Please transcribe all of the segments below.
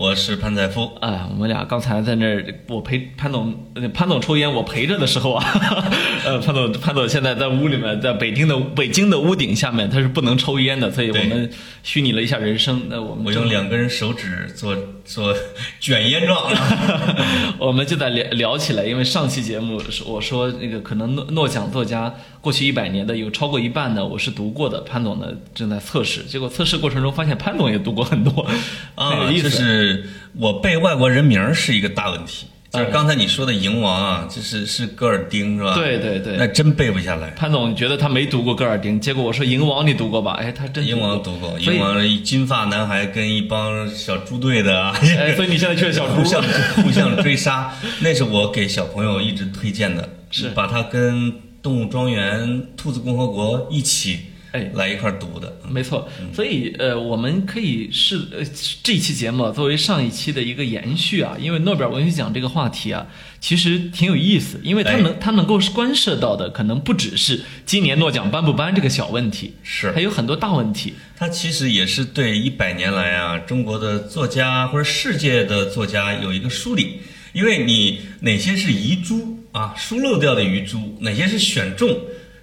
我是潘采夫哎，我们俩刚才在那儿，我陪潘总，潘总抽烟，我陪着的时候啊，呃，潘总，潘总现在在屋里面，在北京的北京的屋顶下面，他是不能抽烟的，所以我们虚拟了一下人生。那我们我用两根手指做做 卷烟状，我们就在聊聊起来，因为上期节目我说那个可能诺诺奖作家过去一百年的有超过一半呢，我是读过的，潘总呢正在测试，结果测试过程中发现潘总也读过很多，啊，这是。我背外国人名是一个大问题，就是刚才你说的蝇王啊，就是是戈尔丁是吧？对对对，那真背不下来。潘总觉得他没读过戈尔丁，结果我说蝇王你读过吧？哎，他真蝇王读过，蝇王金发男孩跟一帮小猪队的，所以你现在却小猪，互相互相追杀，那是我给小朋友一直推荐的，是把他跟动物庄园、兔子共和国一起。哎，来一块读的，没错。所以，呃，我们可以是呃这期节目作为上一期的一个延续啊，因为诺贝尔文学奖这个话题啊，其实挺有意思，因为它能它能够关涉到的可能不只是今年诺奖颁不颁这个小问题，是还有很多大问题。它其实也是对一百年来啊中国的作家或者世界的作家有一个梳理，因为你哪些是遗珠啊，疏漏掉的遗珠，哪些是选中。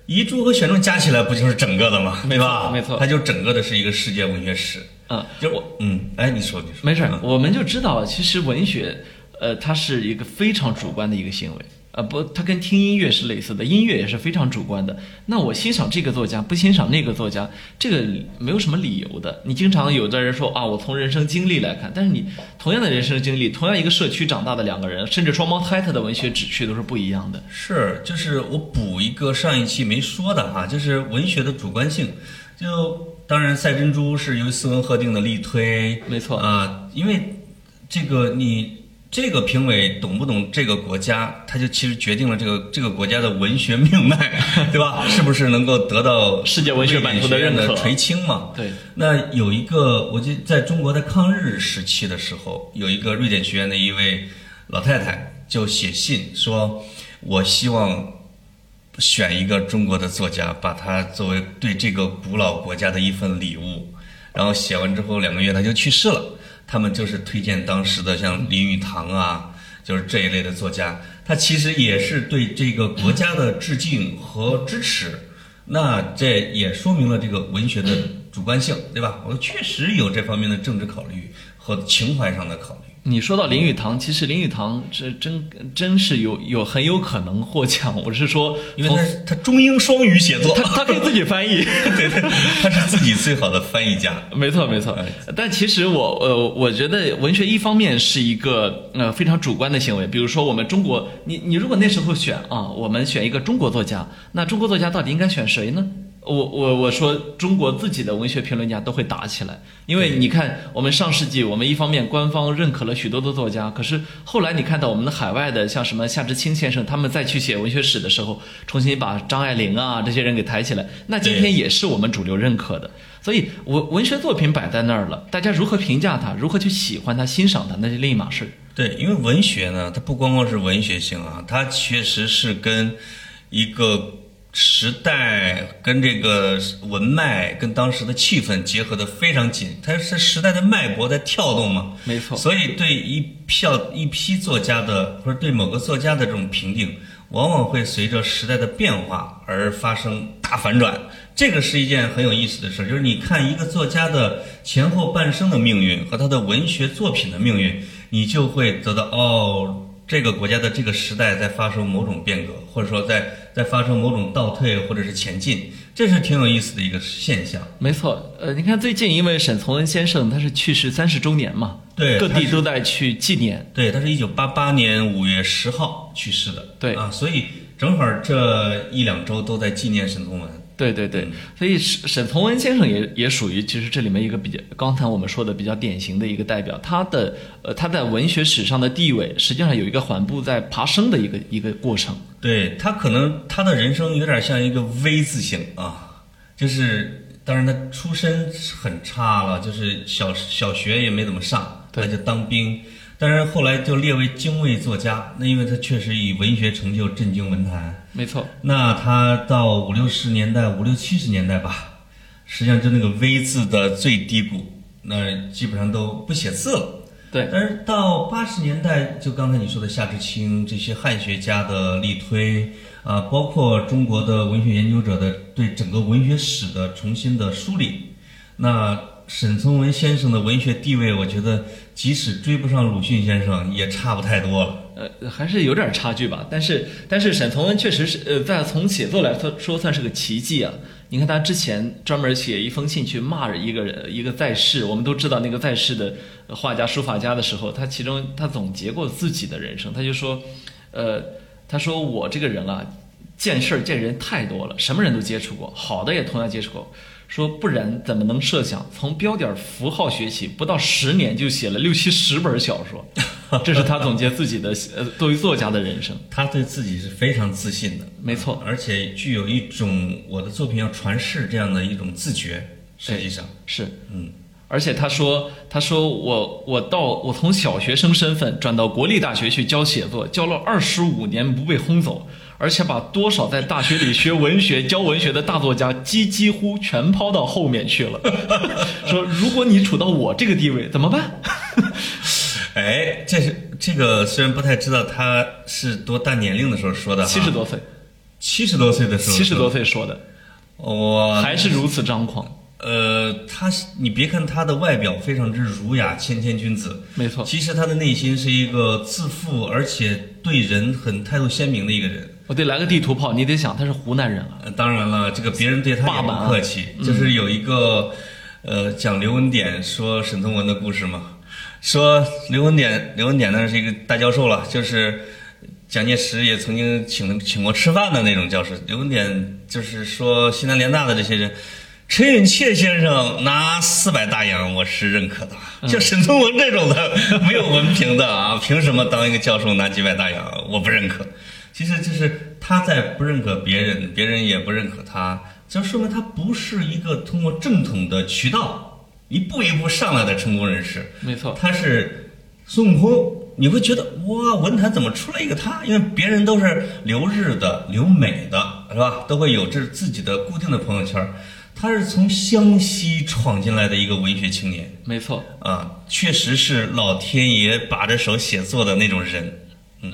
遗珠和选中加起来不就是整个的吗？对吧？没错，它就整个的是一个世界文学史。嗯，就我，嗯，哎，你说，你说，没事，我们就知道，其实文学，呃，它是一个非常主观的一个行为。呃不，它跟听音乐是类似的，音乐也是非常主观的。那我欣赏这个作家，不欣赏那个作家，这个没有什么理由的。你经常有的人说啊，我从人生经历来看，但是你同样的人生经历，同样一个社区长大的两个人，甚至双胞胎，他的文学旨趣都是不一样的。是，就是我补一个上一期没说的哈，就是文学的主观性。就当然，赛珍珠是由斯文赫定的力推，没错啊，因为这个你。这个评委懂不懂这个国家，他就其实决定了这个这个国家的文学命脉，对吧？是不是能够得到世界文学版图的认可、垂青嘛？对。那有一个，我记在中国的抗日时期的时候，有一个瑞典学院的一位老太太就写信说：“我希望选一个中国的作家，把他作为对这个古老国家的一份礼物。”然后写完之后两个月他就去世了。他们就是推荐当时的像林语堂啊，就是这一类的作家，他其实也是对这个国家的致敬和支持。那这也说明了这个文学的主观性，对吧？我确实有这方面的政治考虑和情怀上的考虑。你说到林语堂，其实林语堂这真真是有有很有可能获奖。我是说，因为他他中英双语写作，他他可以自己翻译，对 对，他是自己最好的翻译家。没错没错。但其实我呃，我觉得文学一方面是一个呃非常主观的行为。比如说我们中国，你你如果那时候选啊，我们选一个中国作家，那中国作家到底应该选谁呢？我我我说中国自己的文学评论家都会打起来，因为你看我们上世纪，我们一方面官方认可了许多的作家，可是后来你看到我们的海外的像什么夏志清先生，他们再去写文学史的时候，重新把张爱玲啊这些人给抬起来，那今天也是我们主流认可的。所以文文学作品摆在那儿了，大家如何评价它，如何去喜欢它、欣赏它，那是另一码事。对，因为文学呢，它不光光是文学性啊，它确实是跟一个。时代跟这个文脉跟当时的气氛结合的非常紧，它是时代的脉搏在跳动嘛？没错。所以对一票一批作家的或者对某个作家的这种评定，往往会随着时代的变化而发生大反转。这个是一件很有意思的事，就是你看一个作家的前后半生的命运和他的文学作品的命运，你就会得到哦。这个国家的这个时代在发生某种变革，或者说在在发生某种倒退或者是前进，这是挺有意思的一个现象。没错，呃，你看最近因为沈从文先生他是去世三十周年嘛，对，各地都在去纪念。对，他是一九八八年五月十号去世的。对啊，所以正好这一两周都在纪念沈从文。对对对，所以沈沈从文先生也也属于其实这里面一个比较，刚才我们说的比较典型的一个代表。他的呃他在文学史上的地位，实际上有一个缓步在爬升的一个一个过程。对他可能他的人生有点像一个 V 字形啊，就是当然他出身很差了，就是小小学也没怎么上，对他就当兵，但是后来就列为精卫作家，那因为他确实以文学成就震惊文坛。没错，那他到五六十年代、五六七十年代吧，实际上就那个 V 字的最低谷，那基本上都不写字了。对，但是到八十年代，就刚才你说的夏志清这些汉学家的力推啊，包括中国的文学研究者的对整个文学史的重新的梳理，那沈从文先生的文学地位，我觉得即使追不上鲁迅先生，也差不太多了。呃，还是有点差距吧。但是，但是沈从文确实是，呃，在从写作来说说算是个奇迹啊。你看他之前专门写一封信去骂一个人，一个在世，我们都知道那个在世的画家、书法家的时候，他其中他总结过自己的人生，他就说，呃，他说我这个人啊，见事儿见人太多了，什么人都接触过，好的也同样接触过。说不然怎么能设想从标点符号学起，不到十年就写了六七十本小说，这是他总结自己的呃作为作家的人生。他对自己是非常自信的，没错，而且具有一种我的作品要传世这样的一种自觉。实际上是，嗯，而且他说，他说我我到我从小学生身份转到国立大学去教写作，教了二十五年不被轰走，而且把多少在大学里学文学、教文学的大作家几几乎全抛到后面去了。说如果你处到我这个地位怎么办？哎，这是这个虽然不太知道他是多大年龄的时候说的哈，七十多岁，七十多岁的时候，七十多岁说的，我还是如此张狂。呃，他是你别看他的外表非常之儒雅谦谦君子，没错，其实他的内心是一个自负而且对人很态度鲜明的一个人。我得来个地图炮，你得想他是湖南人啊。呃当然了，这个别人对他也不客气，就是有一个呃讲刘文典说沈从文的故事嘛，说刘文典刘文典呢是一个大教授了，就是蒋介石也曾经请请过吃饭的那种教授。刘文典就是说西南联大的这些人。陈寅恪先生拿四百大洋，我是认可的。像沈从文这种的没有文凭的啊，凭什么当一个教授拿几百大洋？我不认可。其实就是他在不认可别人，别人也不认可他，这说明他不是一个通过正统的渠道一步一步上来的成功人士。没错，他是孙悟空，你会觉得哇，文坛怎么出来一个他？因为别人都是留日的、留美的，是吧？都会有这自己的固定的朋友圈。他是从湘西闯进来的一个文学青年没错。啊，确实是老天爷把着手写作的那种人。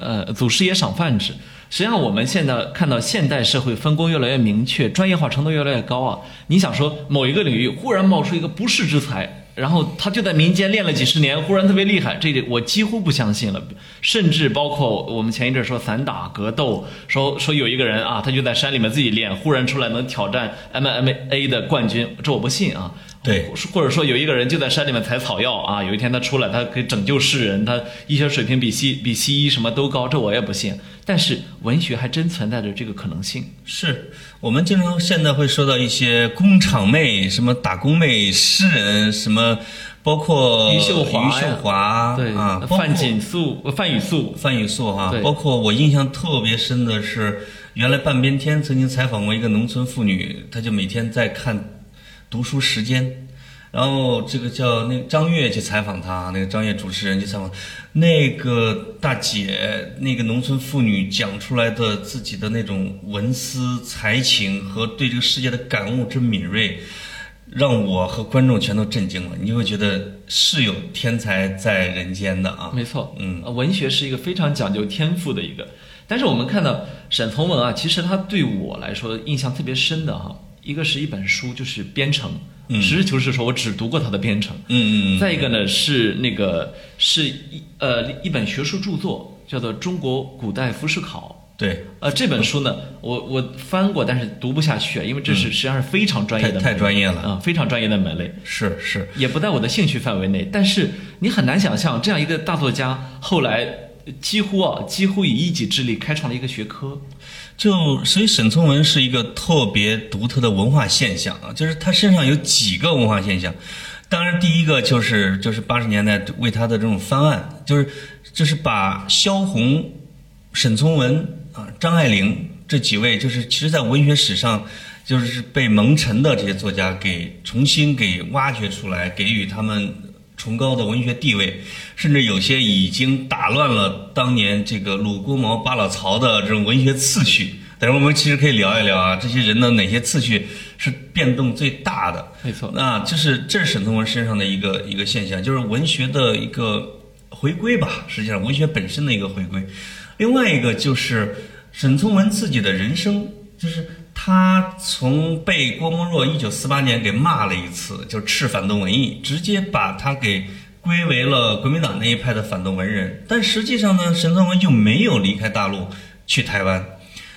呃，祖师爷赏饭吃。实际上，我们现在看到现代社会分工越来越明确，专业化程度越来越高啊。你想说某一个领域忽然冒出一个不世之才，然后他就在民间练了几十年，忽然特别厉害，这个我几乎不相信了。甚至包括我们前一阵说散打格斗，说说有一个人啊，他就在山里面自己练，忽然出来能挑战 MMA 的冠军，这我不信啊。对，或者说有一个人就在山里面采草药啊，有一天他出来，他可以拯救世人，他医学水平比西比西医什么都高，这我也不信。但是文学还真存在着这个可能性。是。我们经常现在会说到一些工厂妹、什么打工妹、诗人，什么包括余秀华余秀华对啊，范锦素、呃范雨素，范雨素哈对，包括我印象特别深的是，原来半边天曾经采访过一个农村妇女，她就每天在看读书时间，然后这个叫那个张悦去采访他，那个张悦主持人去采访那个大姐，那个农村妇女讲出来的自己的那种文思才情和对这个世界的感悟之敏锐。让我和观众全都震惊了，你就会觉得是有天才在人间的啊！没错，嗯呃，文学是一个非常讲究天赋的一个。但是我们看到沈从文啊，其实他对我来说印象特别深的哈，一个是一本书，就是《编程》，嗯实事求是说，我只读过他的《编程》。嗯嗯嗯，再一个呢是那个是一呃一本学术著作，叫做《中国古代服饰考》。对，呃，这本书呢，我我翻过，但是读不下去，因为这是实际上是非常专业的嗯太太专业了啊、非常专业的门类。是是，也不在我的兴趣范围内。但是你很难想象，这样一个大作家后来几乎啊，几乎以一己之力开创了一个学科。就所以沈从文是一个特别独特的文化现象啊，就是他身上有几个文化现象。当然，第一个就是就是八十年代为他的这种翻案，就是就是把萧红、沈从文啊、张爱玲这几位，就是其实在文学史上就是被蒙尘的这些作家给重新给挖掘出来，给予他们崇高的文学地位，甚至有些已经打乱了当年这个鲁郭毛巴老曹的这种文学次序。但是我们其实可以聊一聊啊，这些人的哪些次序是变动最大的？没错，那就是这是沈从文身上的一个一个现象，就是文学的一个回归吧，实际上文学本身的一个回归。另外一个就是沈从文自己的人生，就是他从被郭沫若一九四八年给骂了一次，就斥反动文艺，直接把他给归为了国民党那一派的反动文人。但实际上呢，沈从文就没有离开大陆去台湾。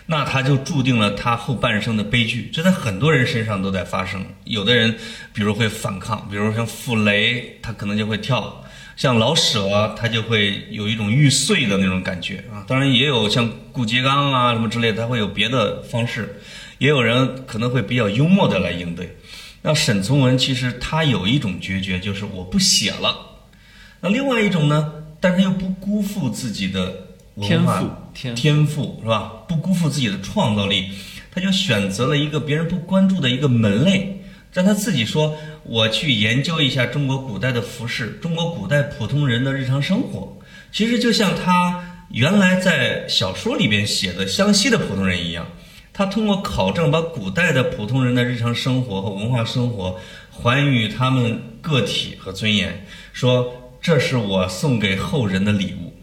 那他就注定了他后半生的悲剧，这在很多人身上都在发生。有的人，比如会反抗，比如像傅雷，他可能就会跳；像老舍，他就会有一种欲碎的那种感觉啊。当然，也有像顾颉刚啊什么之类的，他会有别的方式。也有人可能会比较幽默的来应对。那沈从文其实他有一种决绝，就是我不写了。那另外一种呢，但是他又不辜负自己的。天赋，天赋是吧？不辜负自己的创造力，他就选择了一个别人不关注的一个门类。让他自己说：“我去研究一下中国古代的服饰，中国古代普通人的日常生活。”其实就像他原来在小说里边写的湘西的普通人一样，他通过考证，把古代的普通人的日常生活和文化生活还予他们个体和尊严，说这是我送给后人的礼物。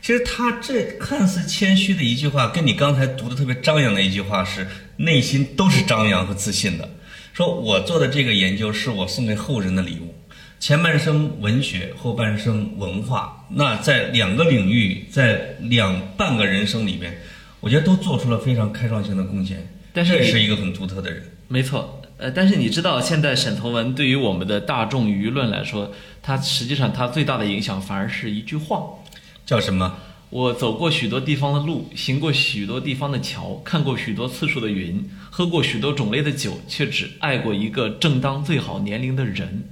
其实他这看似谦虚的一句话，跟你刚才读的特别张扬的一句话是内心都是张扬和自信的。说我做的这个研究是我送给后人的礼物，前半生文学，后半生文化，那在两个领域，在两半个人生里面，我觉得都做出了非常开创性的贡献。但是是一个很独特的人，没错。呃，但是你知道，现在沈从文对于我们的大众舆论来说，他实际上他最大的影响反而是一句话。叫什么？我走过许多地方的路，行过许多地方的桥，看过许多次数的云，喝过许多种类的酒，却只爱过一个正当最好年龄的人。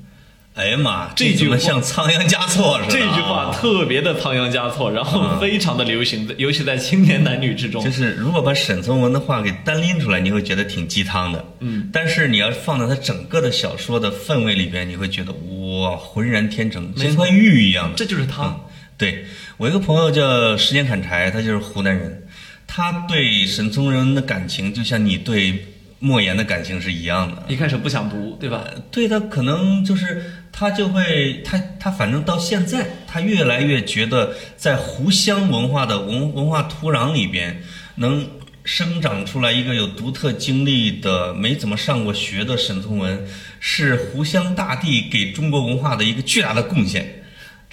哎呀妈，这句话像仓央嘉措似的。这句话特别的仓央嘉措，然后非常的流行，尤其在青年男女之中。就是如果把沈从文的话给单拎出来，你会觉得挺鸡汤的。嗯，但是你要放在他整个的小说的氛围里边，你会觉得哇，浑然天成，像块玉一样的。这就是他。对我一个朋友叫时间砍柴，他就是湖南人，他对沈从文的感情就像你对莫言的感情是一样的。一开始不想读，对吧？对他可能就是他就会他他反正到现在，他越来越觉得在湖湘文化的文文化土壤里边，能生长出来一个有独特经历的没怎么上过学的沈从文，是湖湘大地给中国文化的一个巨大的贡献。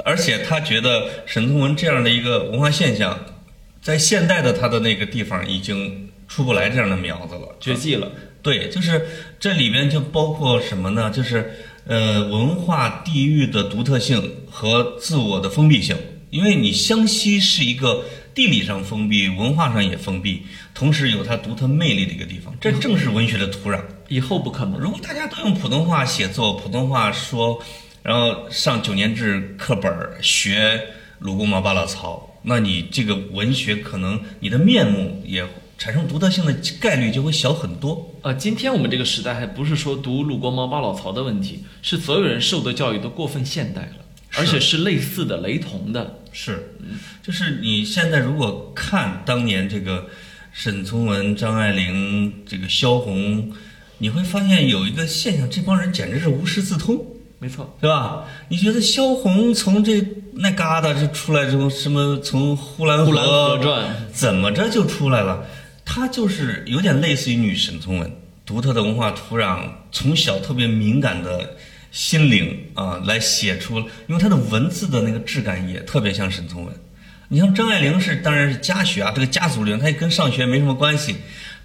而且他觉得沈从文这样的一个文化现象，在现代的他的那个地方已经出不来这样的苗子了，绝迹了。对，就是这里边就包括什么呢？就是呃，文化地域的独特性和自我的封闭性。因为你湘西是一个地理上封闭、文化上也封闭，同时有它独特魅力的一个地方。这正是文学的土壤。以后不可能。如果大家都用普通话写作、普通话说。然后上九年制课本学鲁公毛巴老曹，那你这个文学可能你的面目也产生独特性的概率就会小很多。呃，今天我们这个时代还不是说读鲁国毛八老曹的问题，是所有人受的教育都过分现代了，而且是类似的、雷同的。是，就是你现在如果看当年这个沈从文、张爱玲、这个萧红，你会发现有一个现象，这帮人简直是无师自通。没错，是吧？你觉得萧红从这那旮瘩就出来之后，什么从《呼兰河传》怎么着就出来了？她就是有点类似于女神从文，独特的文化土壤，从小特别敏感的心灵啊，来写出，因为她的文字的那个质感也特别像沈从文。你像张爱玲是当然是家学啊，这个家族里，她也跟上学没什么关系，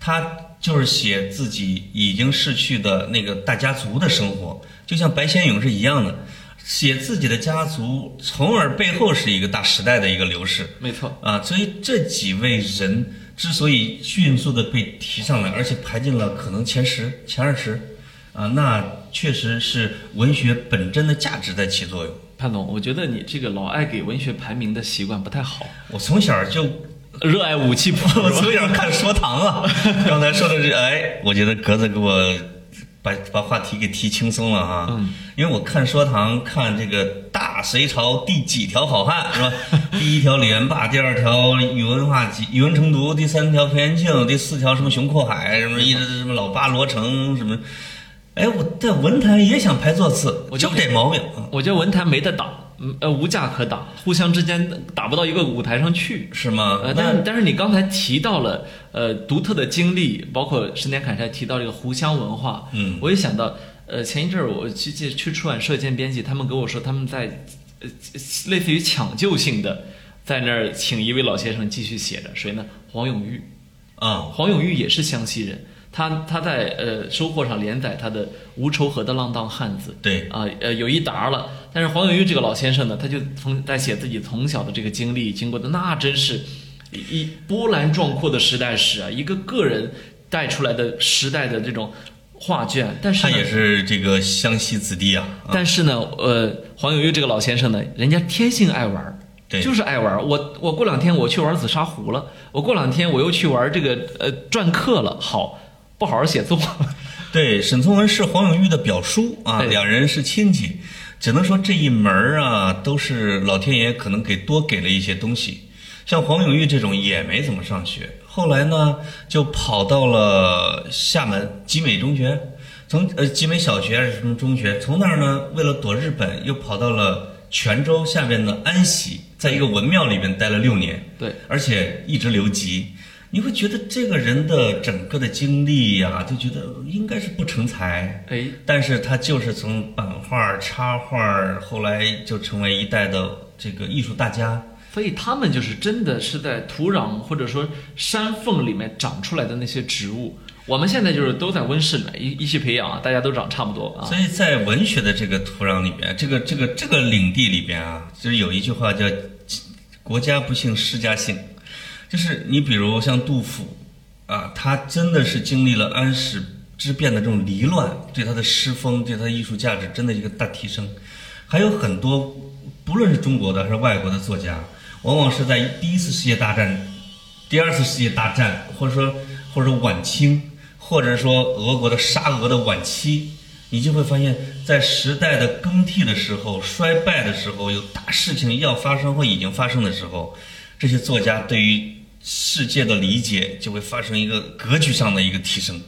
她就是写自己已经逝去的那个大家族的生活。就像白先勇是一样的，写自己的家族，从而背后是一个大时代的一个流逝没错，啊。所以这几位人之所以迅速的被提上来，而且排进了可能前十、前二十啊，那确实是文学本真的价值在起作用。潘总，我觉得你这个老爱给文学排名的习惯不太好，我从小就热爱武器谱，我从小看说唐啊，刚才说的是，哎，我觉得格子给我把把话题给提轻松了啊，嗯，因为我看说堂看这个大隋朝第几条好汉是吧？第一条李元霸，第二条宇文化及宇文成都，第三条裴元庆，第四条什么熊阔海，什么一直什么老八罗成什么，哎，我在文坛也想排座次，我就就这毛病啊，我觉得文坛没得打，嗯呃，无架可打，互相之间打不到一个舞台上去。是吗？呃，但是但是你刚才提到了呃独特的经历，包括十年凯泰提到这个湖湘文化，嗯我也想到，呃，前一阵儿我去去去出版社见编辑，他们跟我说他们在呃类似于抢救性的在那儿请一位老先生继续写着，谁呢？黄永玉，啊，黄永玉也是湘西人，他他在呃收获上连载他的《无仇河的浪荡汉子》，对，啊，呃，有一沓了。但是黄永玉这个老先生呢，他就从在写自己从小的这个经历，经过的那真是一一波澜壮阔的时代史啊，一个个人带出来的时代的这种画卷。但是，他也是这个湘西子弟啊，啊但是呢，呃，黄永玉这个老先生呢，人家天性爱玩儿。对就是爱玩儿。我我过两天我去玩紫砂壶了，我过两天我又去玩这个呃篆刻了。好，不好好写作，对，沈从文是黄永玉的表叔啊，两人是亲戚，只能说这一门儿啊，都是老天爷可能给多给了一些东西。像黄永玉这种也没怎么上学，后来呢就跑到了厦门集美中学，从呃集美小学还是什么中学，从那儿呢为了躲日本，又跑到了泉州下边的安溪，在一个文庙里边待了六年。对，而且一直留级，你会觉得这个人的整个的经历呀、就觉得应该是不成才，哎，但是他就是从版画、插画，后来就成为一代的这个艺术大家。所以他们就是真的是在土壤或者说山缝里面长出来的那些植物。我们现在就是都在温室里面一一起培养啊，大家都长差不多啊。所以在文学的这个土壤里边，这个这个这个领地里边啊，就是有一句话叫“国家不幸世家幸”，就是你比如像杜甫啊，他真的是经历了安史之变的这种离乱，对他的诗风、对他的艺术价值真的一个大提升。还有很多，不论是中国的还是外国的作家，往往是在第一次世界大战、第二次世界大战，或者说或者说晚清，或者说俄国的沙俄的晚期，你就会发现，在时代的更替的时候、衰败的时候、有大事情要发生或已经发生的时候，这些作家对于世界的理解就会发生一个格局上的一个提升，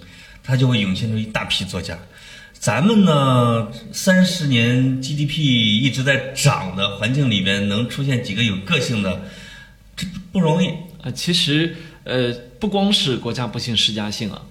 它就会涌现出一大批作家。咱们呢，三十年 GDP 一直在涨的环境里边，能出现几个有个性的，这不容易。啊，其实呃，不光是国家不幸诗家幸啊，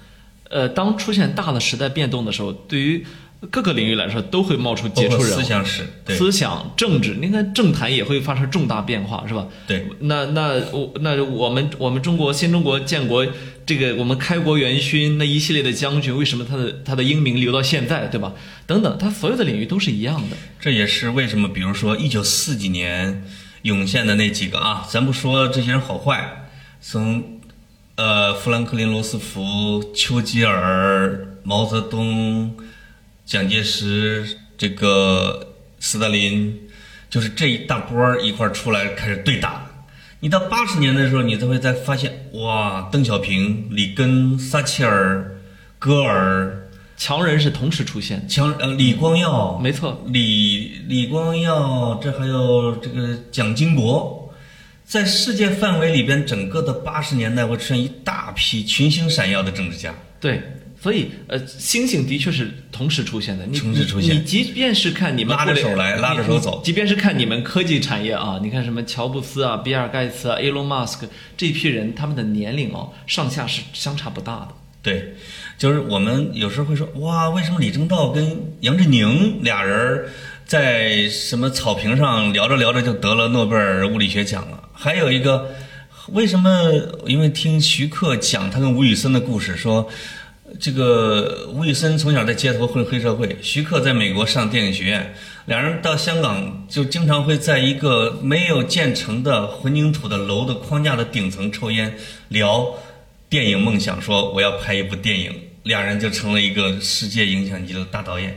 呃，当出现大的时代变动的时候，对于各个领域来说都会冒出杰出人物思。想史，对思想、政治，你看政坛也会发生重大变化，是吧？对，那那我那我们我们中国新中国建国这个我们开国元勋那一系列的将军，为什么他的他的英名留到现在，对吧？等等，他所有的领域都是一样的。这也是为什么，比如说一九四几年涌现的那几个啊，咱不说这些人好坏，从呃富兰克林·罗斯福、丘吉尔、毛泽东、蒋介石，这个斯大林，就是这一大波儿一块儿出来开始对打。你到八十年的时候，你才会再发现，哇，邓小平、里根、撒切尔、戈尔、强人是同时出现的，强呃李光耀，没错。李李光耀，这还有这个蒋经国，在世界范围里边，整个的八十年代会出现一大批群星闪耀的政治家。对，所以呃，星星的确是同时出现的。你同时出现你你即便是看你们拉着手来拉着手走即便是看你们科技产业啊，你看什么乔布斯啊、比尔盖茨啊、Elon Musk 这一批人，他们的年龄哦上下是相差不大的。对，就是我们有时候会说，哇，为什么李政道跟杨振宁俩人在什么草坪上聊着聊着就得了诺贝尔物理学奖了？还有一个，为什么？因为听徐克讲他跟吴宇森的故事，说这个吴宇森从小在街头混黑社会，徐克在美国上电影学院，两人到香港就经常会在一个没有建成的混凝土的楼的框架的顶层抽烟，聊电影梦想，说我要拍一部电影，两人就成了一个世界影响级的大导演。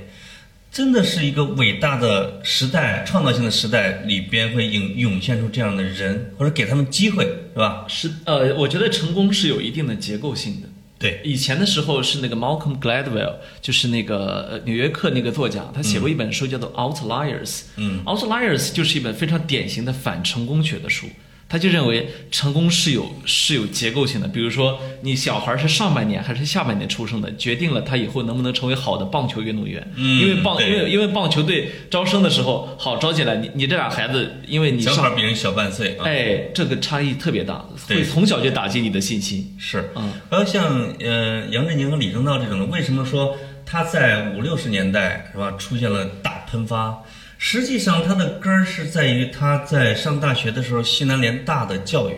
真的是一个伟大的时代，创造性的时代里边会涌涌现出这样的人，或者给他们机会，是吧？是呃，我觉得成功是有一定的结构性的。对，以前的时候是那个 Malcolm Gladwell，就是那个呃纽约客那个作家，他写过一本书叫做《Outliers》。嗯，Outliers 就是一本非常典型的反成功学的书。他就认为成功是有是有结构性的，比如说你小孩是上半年还是下半年出生的，决定了他以后能不能成为好的棒球运动员。嗯因为棒因为因为棒球队招生的时候好招进来，你你这俩孩子，因为你小上孩比人小半岁啊。哎，这个差异特别大，会从小就打击你的信心。是，嗯，然后像呃杨振宁和李政道这种的，为什么说他在五六十年代是吧出现了大喷发？实际上，它的根儿是在于他在上大学的时候西南联大的教育，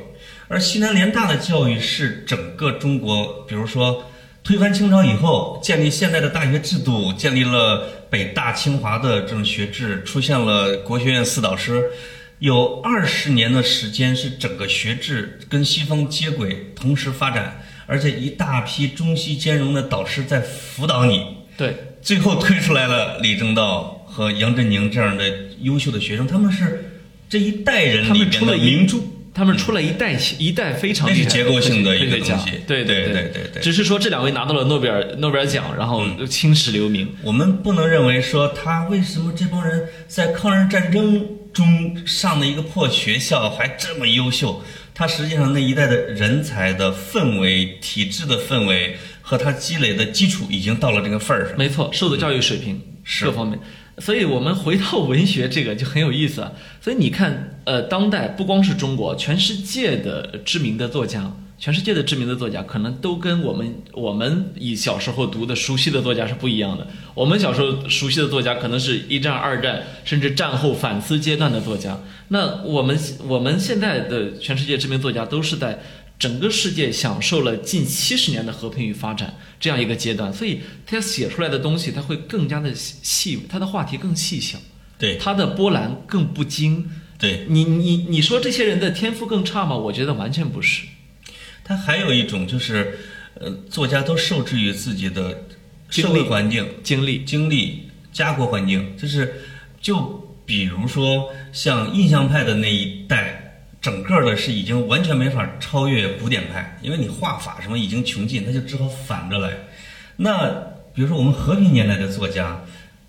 而西南联大的教育是整个中国，比如说推翻清朝以后，建立现在的大学制度，建立了北大清华的这种学制，出现了国学院四导师，有二十年的时间是整个学制跟西方接轨，同时发展，而且一大批中西兼容的导师在辅导你，对，最后推出来了李政道和杨振宁这样的优秀的学生，他们是这一代人里边们出了一的明珠。他们出了一代一代非常厉害的那是结构性的一个东西对对对对对对只是说这两位拿到了诺贝尔诺贝尔奖，然后青史留名。我们不能认为说他为什么这帮人在抗日战争中上的一个破学校还这么优秀？他实际上那一代的人才的氛围、体制的氛围和他积累的基础已经到了这个份儿上。没错，受的教育水平是各方面。所以我们回到文学这个就很有意思。所以你看，呃，当代不光是中国，全世界的知名的作家，全世界的知名的作家，可能都跟我们我们以小时候读的熟悉的作家是不一样的。我们小时候熟悉的作家，可能是一战、二战，甚至战后反思阶段的作家。那我们我们现在的全世界知名作家，都是在整个世界享受了近七十年的和平与发展这样一个阶段，所以他写出来的东西，他会更加的细，他的话题更细小，对他的波澜更不惊。对，你你你说这些人的天赋更差吗？我觉得完全不是。他还有一种就是，呃，作家都受制于自己的社会环境、经历经历、家国环境，就是就比如说像印象派的那一代，整个的是已经完全没法超越古典派，因为你画法什么已经穷尽，他就只好反着来。那比如说我们和平年代的作家，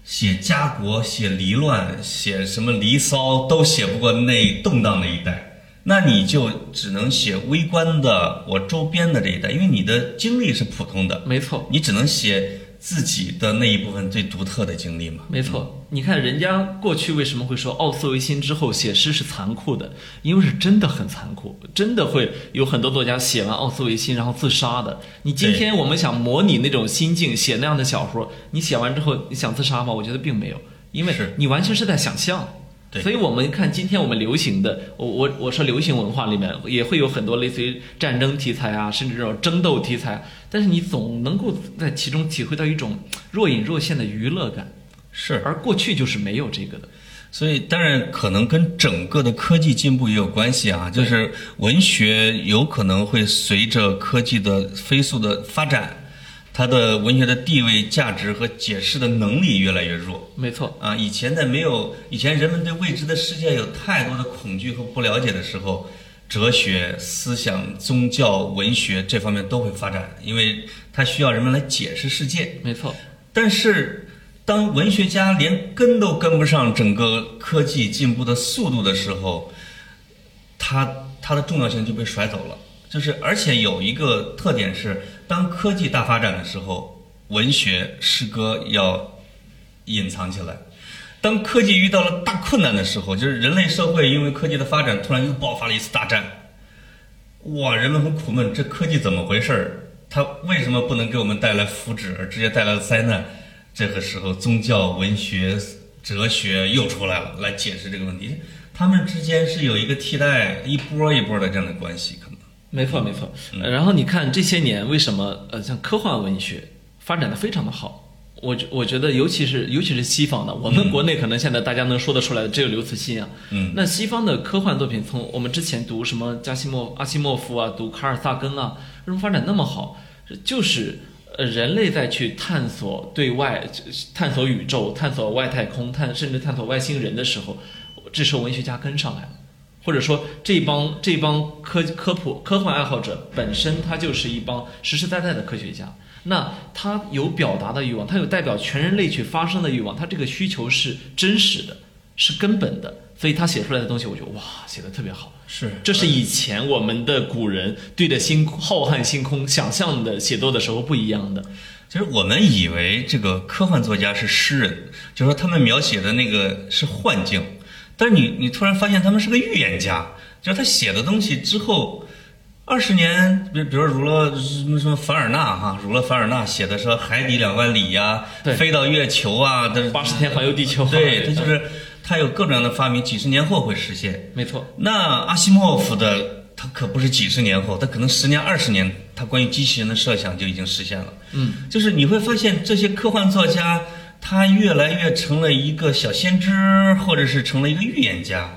写家国、写离乱、写什么离骚，都写不过那动荡的一代。那你就只能写微观的我周边的这一代，因为你的经历是普通的，没错，你只能写自己的那一部分最独特的经历嘛。没错。你看人家过去为什么会说奥斯维辛之后写诗是残酷的？因为是真的很残酷，真的会有很多作家写完奥斯维辛然后自杀的。你今天我们想模拟那种心境，写那样的小说，你写完之后你想自杀吗？我觉得并没有，因为你完全是在想象。所以我们看今天我们流行的，我我我说流行文化里面也会有很多类似于战争题材啊，甚至这种争斗题材，但是你总能够在其中体会到一种若隐若现的娱乐感，是，而过去就是没有这个的。所以当然可能跟整个的科技进步也有关系啊，就是文学有可能会随着科技的飞速的发展，它的文学的地位、价值和解释的能力越来越弱。没错，啊，以前在没有以前人们对未知的世界有太多的恐惧和不了解的时候，哲学、思想、宗教、文学这方面都会发展，因为它需要人们来解释世界。没错，但是，当文学家连跟都跟不上整个科技进步的速度的时候，它它的重要性就被甩走了。就是，而且有一个特点是，当科技大发展的时候，文学诗歌要隐藏起来；当科技遇到了大困难的时候，就是人类社会因为科技的发展，突然又爆发了一次大战。哇，人们很苦闷，这科技怎么回事儿？它为什么不能给我们带来福祉，而直接带来了灾难？这个时候，宗教、文学、哲学又出来了，来解释这个问题。他们之间是有一个替代，一波一波的这样的关系，可能。没错，没错。呃然后你看这些年为什么呃，像科幻文学发展的非常的好。我觉我觉得，尤其是尤其是西方的，我们国内可能现在大家能说得出来的只有刘慈欣啊。嗯，那西方的科幻作品，从我们之前读什么加西莫阿西莫夫啊，读卡尔萨根啊，为什么发展那么好？就是呃，人类在去探索对外、探索宇宙、探索外太空、探甚至探索外星人的时候，这时候文学家跟上来了，或者说这帮这帮科科普科幻爱好者本身他就是一帮实实在在的科学家。那他有表达的欲望，他有代表全人类去发声的欲望，他这个需求是真实的，是根本的，所以他写出来的东西，我觉得哇，写的特别好。是，这是以前我们的古人对着星浩瀚星空想象的写作的时候不一样的。其实我们以为这个科幻作家是诗人，就说他们描写的那个是幻境，但是你你突然发现他们是个预言家，就是他写的东西之后。二十年，比比如如了什么什么凡尔纳哈，如了凡尔纳写的说海底两万里呀，飞到月球啊，八十天环游地球，对，他就是他有各种各样的发明，几十年后会实现。没错。那阿西莫夫的他可不是几十年后，他可能十年二十年，他关于机器人的设想就已经实现了。嗯，就是你会发现这些科幻作家，他越来越成了一个小先知，或者是成了一个预言家。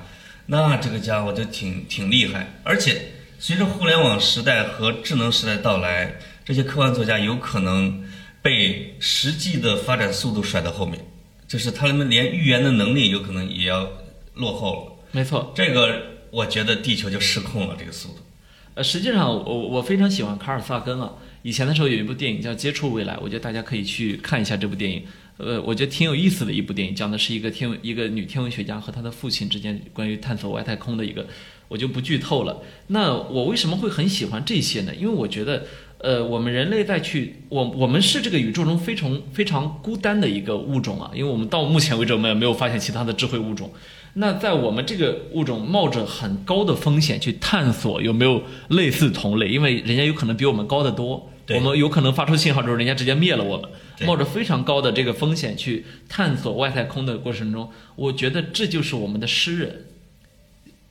那这个家伙就挺挺厉害，而且。随着互联网时代和智能时代到来，这些科幻作家有可能被实际的发展速度甩到后面，就是他们连预言的能力有可能也要落后了。没错，这个我觉得地球就失控了，这个速度。呃，实际上我我非常喜欢卡尔萨根啊，以前的时候有一部电影叫《接触未来》，我觉得大家可以去看一下这部电影。呃，我觉得挺有意思的一部电影，讲的是一个天一个女天文学家和她的父亲之间关于探索外太空的一个。我就不剧透了。那我为什么会很喜欢这些呢？因为我觉得，呃，我们人类在去，我我们是这个宇宙中非常非常孤单的一个物种啊。因为我们到目前为止，我们也没有发现其他的智慧物种。那在我们这个物种冒着很高的风险去探索有没有类似同类，因为人家有可能比我们高得多。我们有可能发出信号之后，人家直接灭了我们。冒着非常高的这个风险去探索外太空的过程中，我觉得这就是我们的诗人。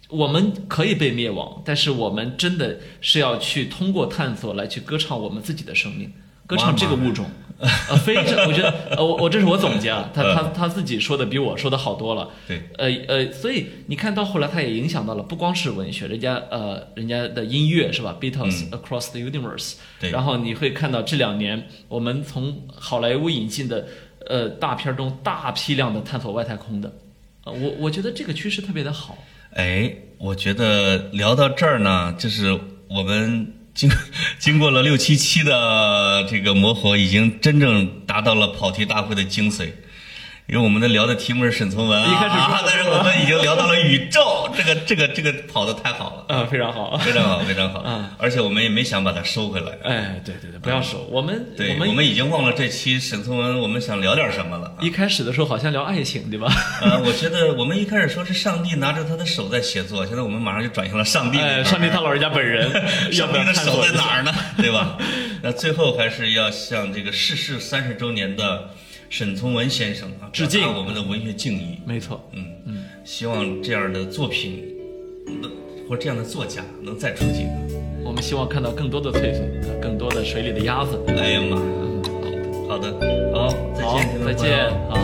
我们可以被灭亡，但是我们真的是要去通过探索来去歌唱我们自己的生命，歌唱这个物种。呃，非常，我觉得，呃，我我这是我总结啊，他他他自己说的比我说的好多了。对。呃呃，所以你看到后来，他也影响到了不光是文学，人家呃人家的音乐是吧？Beatles Across the Universe。对。然后你会看到这两年我们从好莱坞引进的呃大片中大批量的探索外太空的，呃，我我觉得这个趋势特别的好。哎，我觉得聊到这儿呢，就是我们经经过了六七期的这个磨合，已经真正达到了跑题大会的精髓。因为我们的聊的题目是沈从文啊，一开始但是我们已经聊到了宇宙，这个这个这个跑的太好了，嗯，非常好，非常好，非常好，嗯，而且我们也没想把它收回来，哎，对对对，不要收，我们对，我们已经忘了这期沈从文，我们想聊点什么了。一开始的时候好像聊爱情，对吧？呃，我觉得我们一开始说是上帝拿着他的手在写作，现在我们马上就转向了上帝，哎，上帝他老人家本人，上帝的手在哪儿呢？对吧？那最后还是要向这个逝世三十周年的。沈从文先生啊，致敬。我们的文学敬意。没错，嗯。嗯，希望这样的作品，能或这样的作家能再出几个。我们希望看到更多的翠翠，更多的水里的鸭子。哎呀妈，好的，好的，好，再见，再见，好。